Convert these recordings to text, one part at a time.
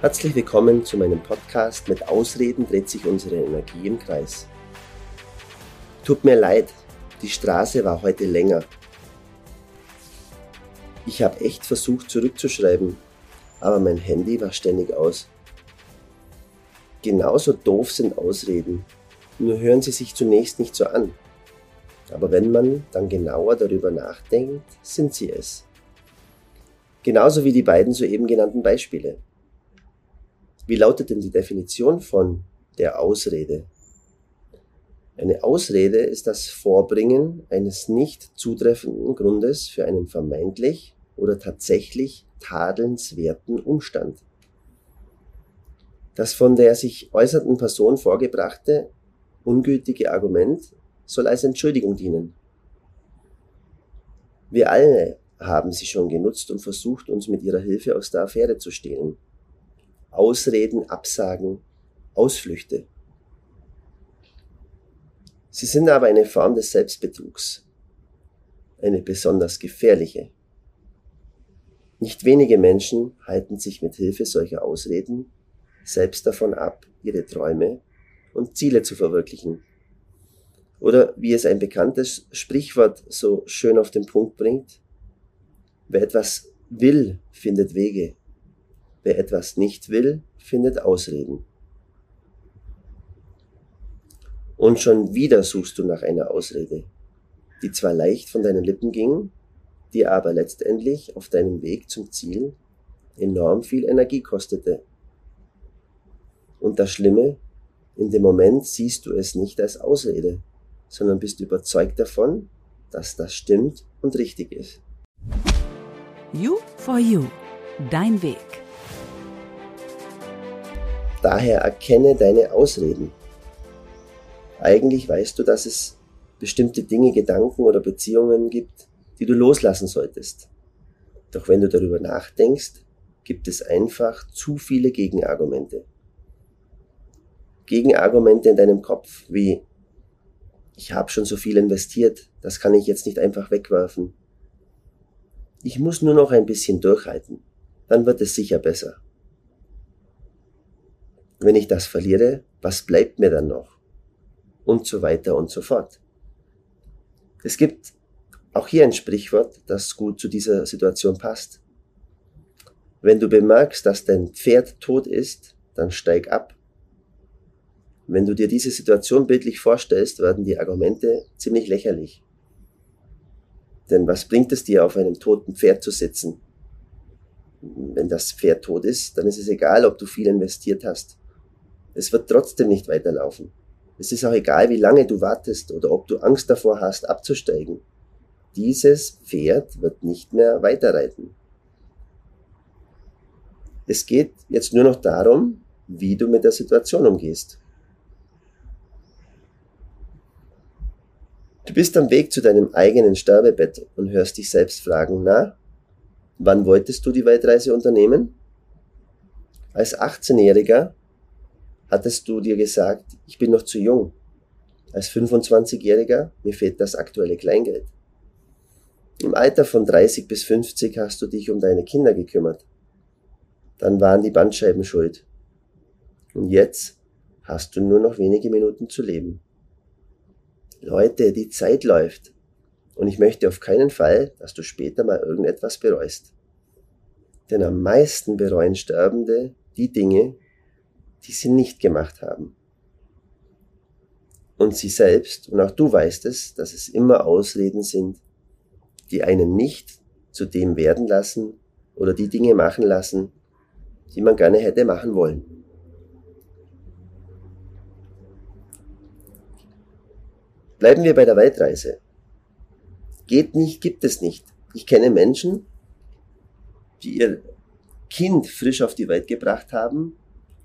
Herzlich willkommen zu meinem Podcast Mit Ausreden dreht sich unsere Energie im Kreis. Tut mir leid, die Straße war heute länger. Ich habe echt versucht zurückzuschreiben, aber mein Handy war ständig aus. Genauso doof sind Ausreden, nur hören sie sich zunächst nicht so an. Aber wenn man dann genauer darüber nachdenkt, sind sie es. Genauso wie die beiden soeben genannten Beispiele. Wie lautet denn die Definition von der Ausrede? Eine Ausrede ist das Vorbringen eines nicht zutreffenden Grundes für einen vermeintlich oder tatsächlich tadelnswerten Umstand. Das von der sich äußernden Person vorgebrachte ungültige Argument soll als Entschuldigung dienen. Wir alle haben sie schon genutzt und versucht, uns mit ihrer Hilfe aus der Affäre zu stehlen. Ausreden, Absagen, Ausflüchte. Sie sind aber eine Form des Selbstbetrugs, eine besonders gefährliche. Nicht wenige Menschen halten sich mit Hilfe solcher Ausreden selbst davon ab, ihre Träume und Ziele zu verwirklichen. Oder wie es ein bekanntes Sprichwort so schön auf den Punkt bringt, wer etwas will, findet Wege, Wer etwas nicht will, findet Ausreden. Und schon wieder suchst du nach einer Ausrede, die zwar leicht von deinen Lippen ging, die aber letztendlich auf deinem Weg zum Ziel enorm viel Energie kostete. Und das Schlimme, in dem Moment siehst du es nicht als Ausrede, sondern bist überzeugt davon, dass das stimmt und richtig ist. You for You. Dein Weg. Daher erkenne deine Ausreden. Eigentlich weißt du, dass es bestimmte Dinge, Gedanken oder Beziehungen gibt, die du loslassen solltest. Doch wenn du darüber nachdenkst, gibt es einfach zu viele Gegenargumente. Gegenargumente in deinem Kopf wie ich habe schon so viel investiert, das kann ich jetzt nicht einfach wegwerfen. Ich muss nur noch ein bisschen durchhalten, dann wird es sicher besser. Wenn ich das verliere, was bleibt mir dann noch? Und so weiter und so fort. Es gibt auch hier ein Sprichwort, das gut zu dieser Situation passt. Wenn du bemerkst, dass dein Pferd tot ist, dann steig ab. Wenn du dir diese Situation bildlich vorstellst, werden die Argumente ziemlich lächerlich. Denn was bringt es dir, auf einem toten Pferd zu sitzen? Wenn das Pferd tot ist, dann ist es egal, ob du viel investiert hast. Es wird trotzdem nicht weiterlaufen. Es ist auch egal, wie lange du wartest oder ob du Angst davor hast, abzusteigen. Dieses Pferd wird nicht mehr weiterreiten. Es geht jetzt nur noch darum, wie du mit der Situation umgehst. Du bist am Weg zu deinem eigenen Sterbebett und hörst dich selbst fragen, na, wann wolltest du die Weltreise unternehmen? Als 18-Jähriger hattest du dir gesagt, ich bin noch zu jung. Als 25-Jähriger, mir fehlt das aktuelle Kleingeld. Im Alter von 30 bis 50 hast du dich um deine Kinder gekümmert. Dann waren die Bandscheiben schuld. Und jetzt hast du nur noch wenige Minuten zu leben. Leute, die Zeit läuft. Und ich möchte auf keinen Fall, dass du später mal irgendetwas bereust. Denn am meisten bereuen Sterbende die Dinge, die sie nicht gemacht haben. Und sie selbst, und auch du weißt es, dass es immer Ausreden sind, die einen nicht zu dem werden lassen oder die Dinge machen lassen, die man gerne hätte machen wollen. Bleiben wir bei der Weltreise. Geht nicht, gibt es nicht. Ich kenne Menschen, die ihr Kind frisch auf die Welt gebracht haben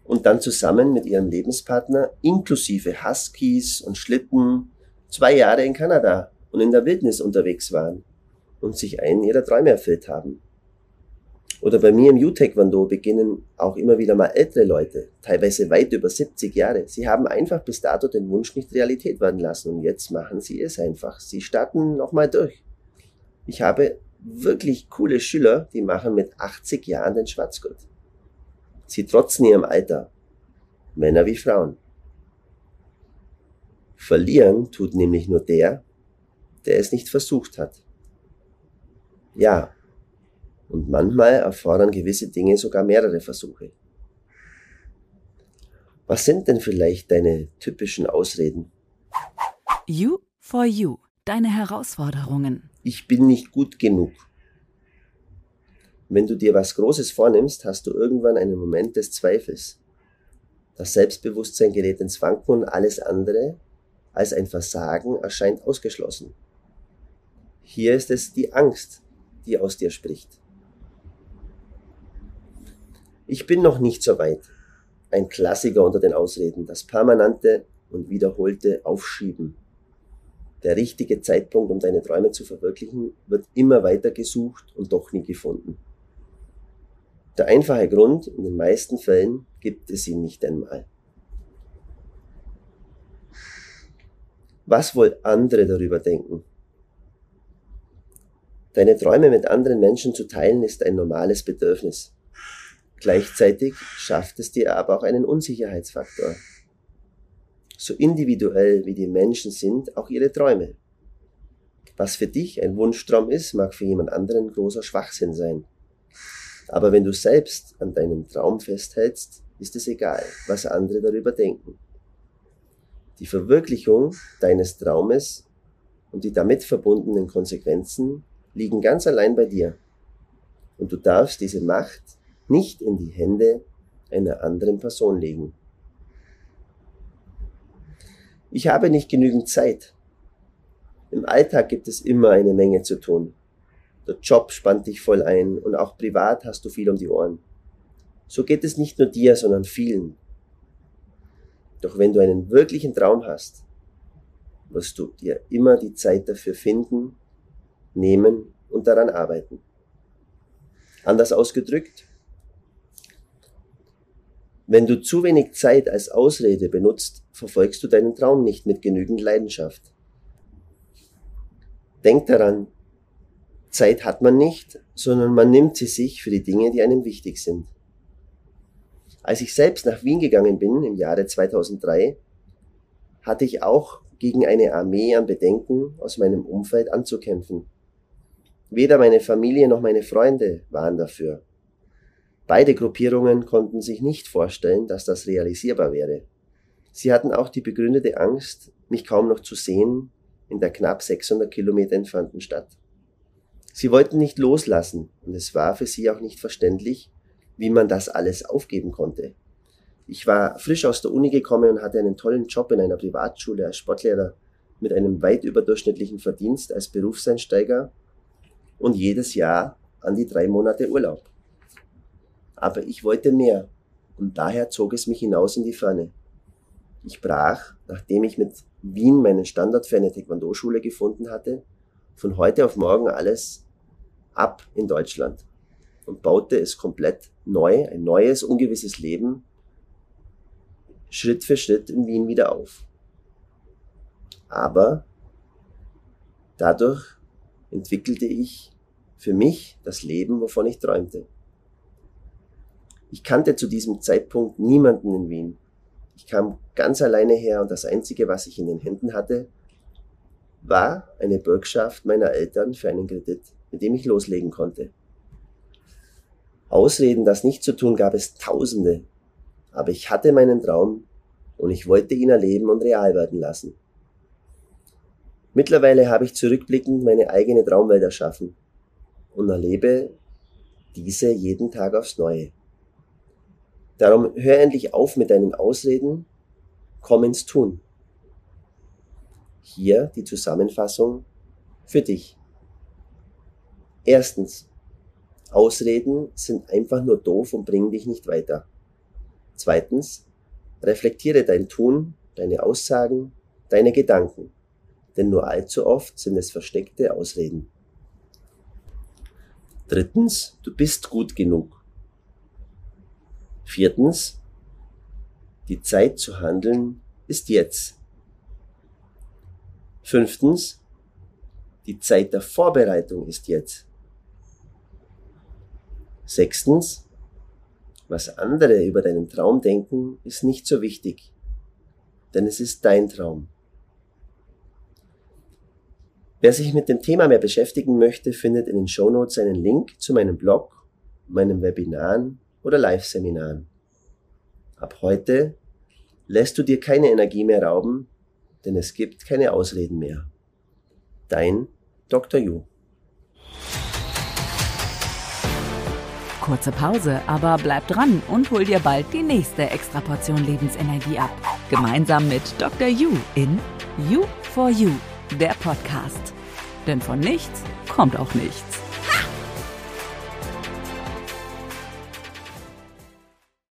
und dann zusammen mit ihrem Lebenspartner inklusive Huskies und Schlitten zwei Jahre in Kanada und in der Wildnis unterwegs waren und sich einen ihrer Träume erfüllt haben. Oder bei mir im U-Taekwondo beginnen auch immer wieder mal ältere Leute, teilweise weit über 70 Jahre. Sie haben einfach bis dato den Wunsch nicht Realität werden lassen und jetzt machen sie es einfach. Sie starten nochmal durch. Ich habe wirklich coole Schüler, die machen mit 80 Jahren den Schwarzgurt. Sie trotzen ihrem Alter. Männer wie Frauen. Verlieren tut nämlich nur der, der es nicht versucht hat. Ja, und manchmal erfordern gewisse Dinge sogar mehrere Versuche. Was sind denn vielleicht deine typischen Ausreden? You for you. Deine Herausforderungen. Ich bin nicht gut genug. Wenn du dir was Großes vornimmst, hast du irgendwann einen Moment des Zweifels. Das Selbstbewusstsein gerät ins Wanken und alles andere als ein Versagen erscheint ausgeschlossen. Hier ist es die Angst, die aus dir spricht. Ich bin noch nicht so weit. Ein Klassiker unter den Ausreden, das permanente und wiederholte Aufschieben. Der richtige Zeitpunkt, um deine Träume zu verwirklichen, wird immer weiter gesucht und doch nie gefunden. Der einfache Grund, in den meisten Fällen gibt es ihn nicht einmal. Was wohl andere darüber denken? Deine Träume mit anderen Menschen zu teilen ist ein normales Bedürfnis. Gleichzeitig schafft es dir aber auch einen Unsicherheitsfaktor. So individuell wie die Menschen sind, auch ihre Träume. Was für dich ein Wunschtraum ist, mag für jemand anderen großer Schwachsinn sein. Aber wenn du selbst an deinem Traum festhältst, ist es egal, was andere darüber denken. Die Verwirklichung deines Traumes und die damit verbundenen Konsequenzen liegen ganz allein bei dir. Und du darfst diese Macht nicht in die Hände einer anderen Person legen. Ich habe nicht genügend Zeit. Im Alltag gibt es immer eine Menge zu tun. Der Job spannt dich voll ein und auch privat hast du viel um die Ohren. So geht es nicht nur dir, sondern vielen. Doch wenn du einen wirklichen Traum hast, wirst du dir immer die Zeit dafür finden, nehmen und daran arbeiten. Anders ausgedrückt, wenn du zu wenig Zeit als Ausrede benutzt, verfolgst du deinen Traum nicht mit genügend Leidenschaft. Denk daran, Zeit hat man nicht, sondern man nimmt sie sich für die Dinge, die einem wichtig sind. Als ich selbst nach Wien gegangen bin im Jahre 2003, hatte ich auch gegen eine Armee an Bedenken aus meinem Umfeld anzukämpfen. Weder meine Familie noch meine Freunde waren dafür. Beide Gruppierungen konnten sich nicht vorstellen, dass das realisierbar wäre. Sie hatten auch die begründete Angst, mich kaum noch zu sehen in der knapp 600 Kilometer entfernten Stadt. Sie wollten nicht loslassen und es war für sie auch nicht verständlich, wie man das alles aufgeben konnte. Ich war frisch aus der Uni gekommen und hatte einen tollen Job in einer Privatschule als Sportlehrer mit einem weit überdurchschnittlichen Verdienst als Berufseinsteiger und jedes Jahr an die drei Monate Urlaub. Aber ich wollte mehr und daher zog es mich hinaus in die Ferne. Ich brach, nachdem ich mit Wien meinen Standort für eine Taekwondo-Schule gefunden hatte, von heute auf morgen alles ab in Deutschland und baute es komplett neu, ein neues, ungewisses Leben, Schritt für Schritt in Wien wieder auf. Aber dadurch entwickelte ich für mich das Leben, wovon ich träumte. Ich kannte zu diesem Zeitpunkt niemanden in Wien. Ich kam ganz alleine her und das Einzige, was ich in den Händen hatte, war eine Bürgschaft meiner Eltern für einen Kredit, mit dem ich loslegen konnte. Ausreden, das nicht zu tun, gab es tausende, aber ich hatte meinen Traum und ich wollte ihn erleben und real werden lassen. Mittlerweile habe ich zurückblickend meine eigene Traumwelt erschaffen und erlebe diese jeden Tag aufs Neue. Darum hör endlich auf mit deinen Ausreden, komm ins Tun. Hier die Zusammenfassung für dich. Erstens. Ausreden sind einfach nur doof und bringen dich nicht weiter. Zweitens. Reflektiere dein Tun, deine Aussagen, deine Gedanken. Denn nur allzu oft sind es versteckte Ausreden. Drittens. Du bist gut genug. Viertens. Die Zeit zu handeln ist jetzt. Fünftens. Die Zeit der Vorbereitung ist jetzt. Sechstens. Was andere über deinen Traum denken, ist nicht so wichtig, denn es ist dein Traum. Wer sich mit dem Thema mehr beschäftigen möchte, findet in den Shownotes einen Link zu meinem Blog, meinen Webinaren oder Live-Seminaren. Ab heute lässt du dir keine Energie mehr rauben, denn es gibt keine Ausreden mehr. Dein Dr. Yu. Kurze Pause, aber bleib dran und hol dir bald die nächste Extraportion Lebensenergie ab. Gemeinsam mit Dr. Yu in You for You, der Podcast. Denn von nichts kommt auch nichts.